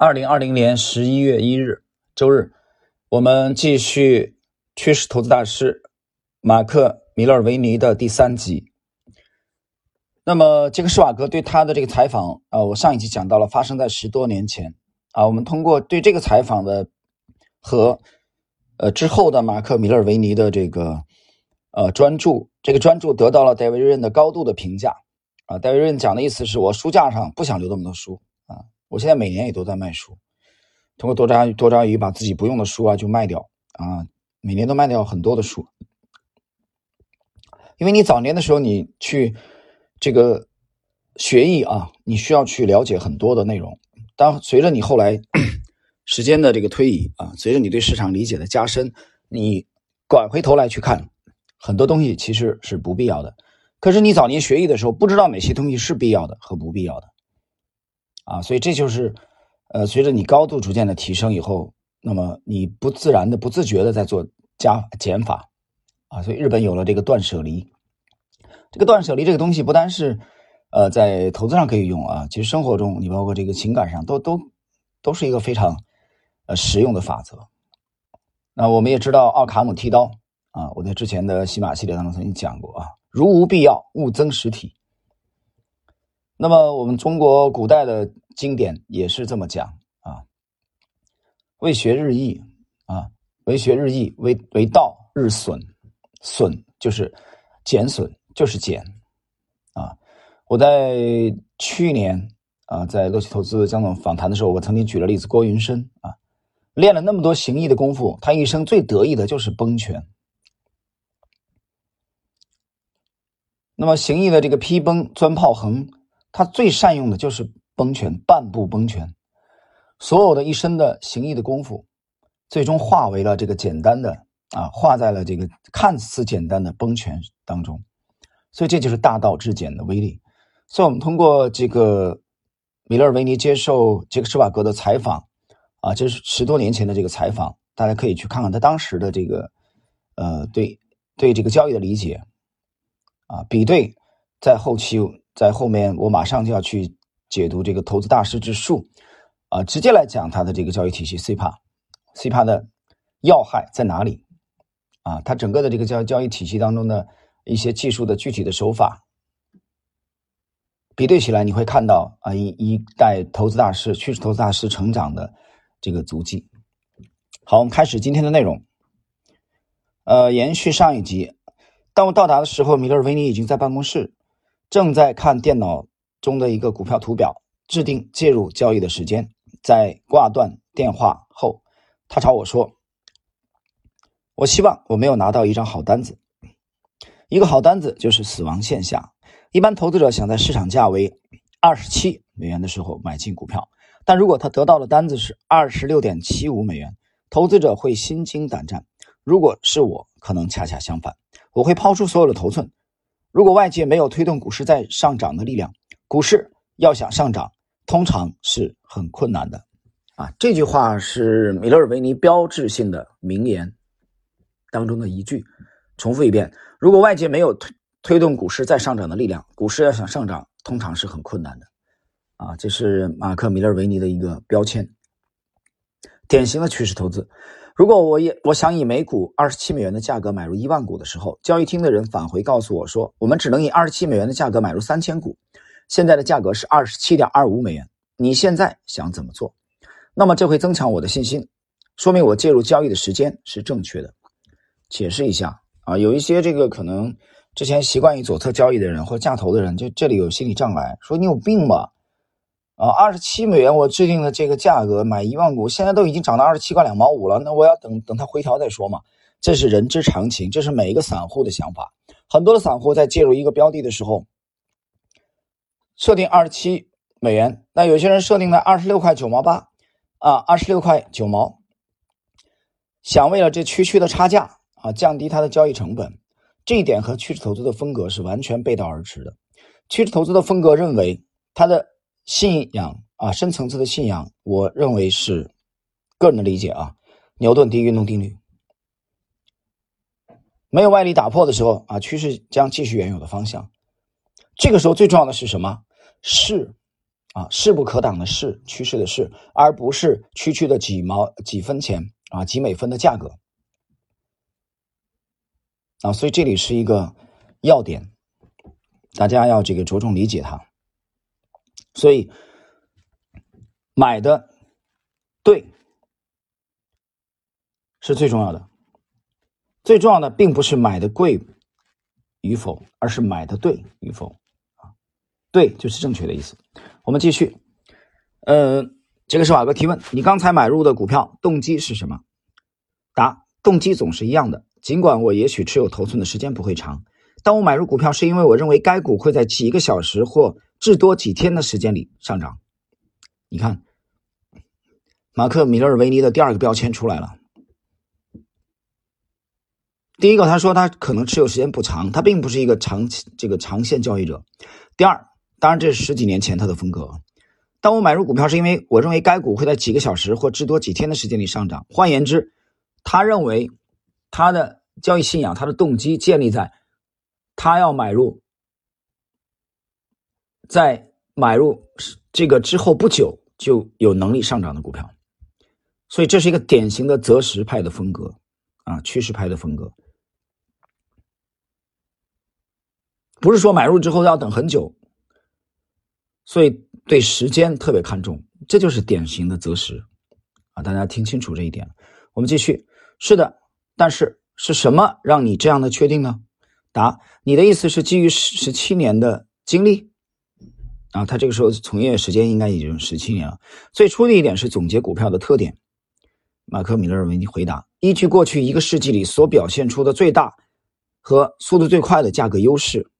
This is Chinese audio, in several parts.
二零二零年十一月一日，周日，我们继续趋势投资大师马克·米勒维尼的第三集。那么，杰克·施瓦格对他的这个采访啊，我上一集讲到了，发生在十多年前啊。我们通过对这个采访的和呃之后的马克·米勒维尼的这个呃专注，这个专注得到了戴维·润的高度的评价啊。戴维·润讲的意思是我书架上不想留那么多书啊。我现在每年也都在卖书，通过多抓多抓鱼把自己不用的书啊就卖掉啊，每年都卖掉很多的书。因为你早年的时候你去这个学艺啊，你需要去了解很多的内容。当随着你后来 时间的这个推移啊，随着你对市场理解的加深，你拐回头来去看很多东西其实是不必要的。可是你早年学艺的时候不知道哪些东西是必要的和不必要的。啊，所以这就是，呃，随着你高度逐渐的提升以后，那么你不自然的、不自觉的在做加减法，啊，所以日本有了这个断舍离。这个断舍离这个东西不单是，呃，在投资上可以用啊，其实生活中你包括这个情感上都都都是一个非常呃实用的法则。那我们也知道奥卡姆剃刀啊，我在之前的西马系列当中曾经讲过啊，如无必要，勿增实体。那么我们中国古代的经典也是这么讲啊，为学日益啊，为学日益，为为道日损，损就是减损，就是减啊。我在去年啊，在乐奇投资江总访谈的时候，我曾经举了例子，郭云深啊，练了那么多形意的功夫，他一生最得意的就是崩拳。那么形意的这个劈崩、钻炮、横。他最善用的就是崩拳，半步崩拳，所有的一身的形意的功夫，最终化为了这个简单的啊，化在了这个看似简单的崩拳当中。所以这就是大道至简的威力。所以，我们通过这个米勒尔维尼接受杰克施瓦格的采访啊，这是十多年前的这个采访，大家可以去看看他当时的这个呃，对对这个交易的理解啊，比对在后期。在后面，我马上就要去解读这个投资大师之术，啊，直接来讲它的这个交易体系 C 帕，C 帕的要害在哪里？啊，它整个的这个交交易体系当中的一些技术的具体的手法，比对起来，你会看到啊一一代投资大师、趋势投资大师成长的这个足迹。好，我们开始今天的内容。呃，延续上一集，当我到达的时候，米勒维尼已经在办公室。正在看电脑中的一个股票图表，制定介入交易的时间。在挂断电话后，他朝我说：“我希望我没有拿到一张好单子。一个好单子就是死亡线下。一般投资者想在市场价为二十七美元的时候买进股票，但如果他得到的单子是二十六点七五美元，投资者会心惊胆战。如果是我，可能恰恰相反，我会抛出所有的头寸。”如果外界没有推动股市在上涨的力量，股市要想上涨，通常是很困难的。啊，这句话是米勒尔维尼标志性的名言当中的一句。重复一遍：如果外界没有推推动股市在上涨的力量，股市要想上涨，通常是很困难的。啊，这是马克·米勒维尼的一个标签，典型的趋势投资。如果我也我想以每股二十七美元的价格买入一万股的时候，交易厅的人返回告诉我说，我们只能以二十七美元的价格买入三千股，现在的价格是二十七点二五美元。你现在想怎么做？那么这会增强我的信心，说明我介入交易的时间是正确的。解释一下啊，有一些这个可能之前习惯于左侧交易的人或价投的人，就这里有心理障碍，说你有病吧？啊，二十七美元，我制定的这个价格买一万股，现在都已经涨到二十七块两毛五了，那我要等等它回调再说嘛。这是人之常情，这是每一个散户的想法。很多的散户在介入一个标的的时候，设定二十七美元，那有些人设定在二十六块九毛八，啊，二十六块九毛，想为了这区区的差价啊，降低它的交易成本，这一点和趋势投资的风格是完全背道而驰的。趋势投资的风格认为它的。信仰啊，深层次的信仰，我认为是个人的理解啊。牛顿第一运动定律，没有外力打破的时候啊，趋势将继续原有的方向。这个时候最重要的是什么？势啊，势不可挡的势，趋势的势，而不是区区的几毛几分钱啊，几美分的价格啊，所以这里是一个要点，大家要这个着重理解它。所以买的对是最重要的，最重要的并不是买的贵与否，而是买的对与否啊，对就是正确的意思。我们继续，呃，这个是瓦哥提问：你刚才买入的股票动机是什么？答：动机总是一样的。尽管我也许持有头寸的时间不会长，但我买入股票是因为我认为该股会在几个小时或至多几天的时间里上涨。你看，马克·米勒尔维尼的第二个标签出来了。第一个，他说他可能持有时间不长，他并不是一个长期这个长线交易者。第二。当然，这是十几年前他的风格。当我买入股票，是因为我认为该股会在几个小时或至多几天的时间里上涨。换言之，他认为他的交易信仰、他的动机建立在他要买入，在买入这个之后不久就有能力上涨的股票。所以，这是一个典型的择时派的风格啊，趋势派的风格。不是说买入之后要等很久。所以对时间特别看重，这就是典型的择时啊！大家听清楚这一点。我们继续，是的，但是是什么让你这样的确定呢？答：你的意思是基于十十七年的经历啊？他这个时候从业时间应该已经十七年了。最初的一点是总结股票的特点。马克·米勒为你回答：依据过去一个世纪里所表现出的最大和速度最快的价格优势，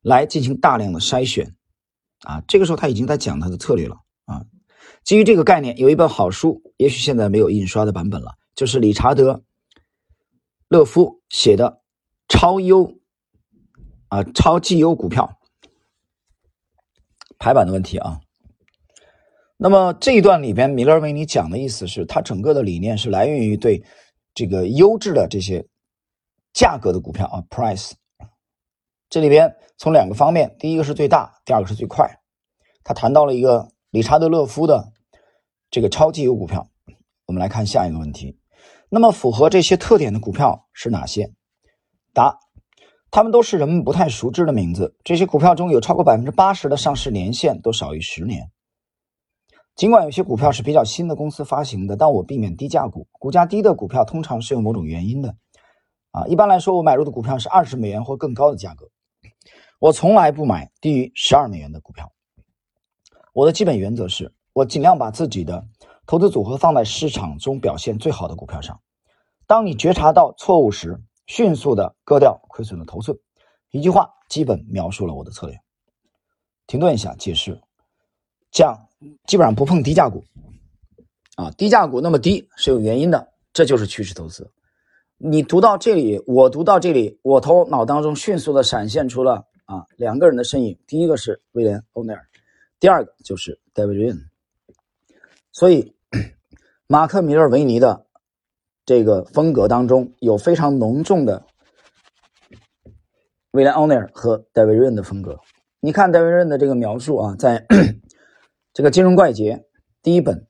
来进行大量的筛选。啊，这个时候他已经在讲他的策略了啊。基于这个概念，有一本好书，也许现在没有印刷的版本了，就是理查德·勒夫写的《超优啊超绩优股票》排版的问题啊。那么这一段里边，米勒维尼讲的意思是他整个的理念是来源于对这个优质的这些价格的股票啊，price。这里边从两个方面，第一个是最大，第二个是最快。他谈到了一个理查德勒夫的这个超绩优股票。我们来看下一个问题。那么符合这些特点的股票是哪些？答：他们都是人们不太熟知的名字。这些股票中有超过百分之八十的上市年限都少于十年。尽管有些股票是比较新的公司发行的，但我避免低价股。股价低的股票通常是有某种原因的。啊，一般来说，我买入的股票是二十美元或更高的价格。我从来不买低于十二美元的股票。我的基本原则是我尽量把自己的投资组合放在市场中表现最好的股票上。当你觉察到错误时，迅速的割掉亏损的头寸。一句话基本描述了我的策略。停顿一下，解释：这样基本上不碰低价股。啊，低价股那么低是有原因的，这就是趋势投资。你读到这里，我读到这里，我头脑当中迅速的闪现出了。啊，两个人的身影，第一个是威廉·欧内尔，第二个就是 David Ryan。所以，马克·米勒维尼的这个风格当中有非常浓重的威廉·欧尼尔和戴维·润的风格。你看戴维·润的这个描述啊，在 这个《金融怪杰》第一本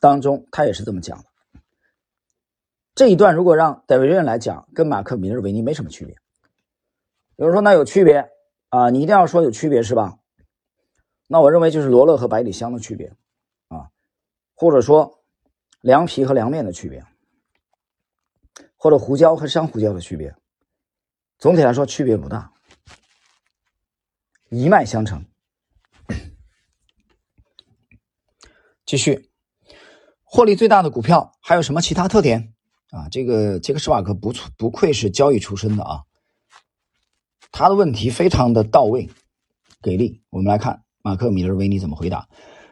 当中，他也是这么讲的。这一段如果让戴维·润来讲，跟马克·米勒维尼没什么区别。有人说那有区别。啊，你一定要说有区别是吧？那我认为就是罗勒和百里香的区别，啊，或者说凉皮和凉面的区别，或者胡椒和山胡椒的区别。总体来说区别不大，一脉相承。继续，获利最大的股票还有什么其他特点？啊，这个杰克·施瓦克不错不愧是交易出身的啊。他的问题非常的到位，给力。我们来看马克·米勒维尼怎么回答。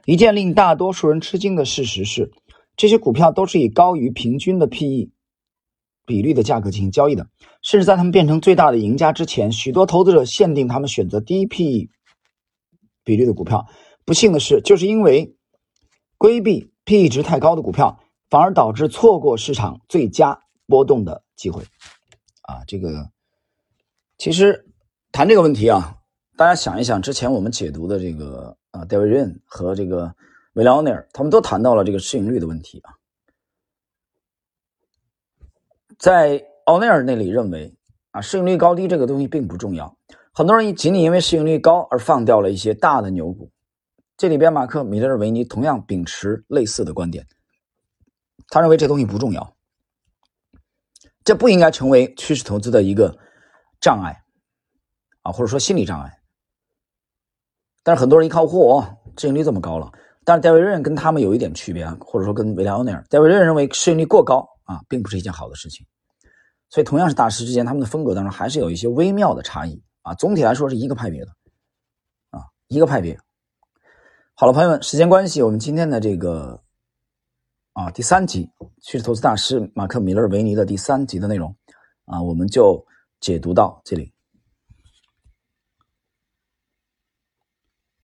一件令大多数人吃惊的事实是，这些股票都是以高于平均的 P/E 比率的价格进行交易的。甚至在他们变成最大的赢家之前，许多投资者限定他们选择低 P/E 比率的股票。不幸的是，就是因为规避 P/E 值太高的股票，反而导致错过市场最佳波动的机会。啊，这个其实。谈这个问题啊，大家想一想，之前我们解读的这个啊，David Ryan 和这个维莱奥内尔，他们都谈到了这个市盈率的问题啊。在奥内尔那里认为啊，市盈率高低这个东西并不重要，很多人仅仅因为市盈率高而放掉了一些大的牛股。这里边马克米勒尔维尼同样秉持类似的观点，他认为这东西不重要，这不应该成为趋势投资的一个障碍啊，或者说心理障碍。但是很多人一看，嚯，市盈率这么高了。但是戴维润跟他们有一点区别，或者说跟维莱奥内尔，戴维润认为市盈率过高啊，并不是一件好的事情。所以同样是大师之间，他们的风格当中还是有一些微妙的差异啊。总体来说是一个派别的啊，一个派别。好了，朋友们，时间关系，我们今天的这个啊第三集趋势投资大师马克米勒维尼的第三集的内容啊，我们就解读到这里。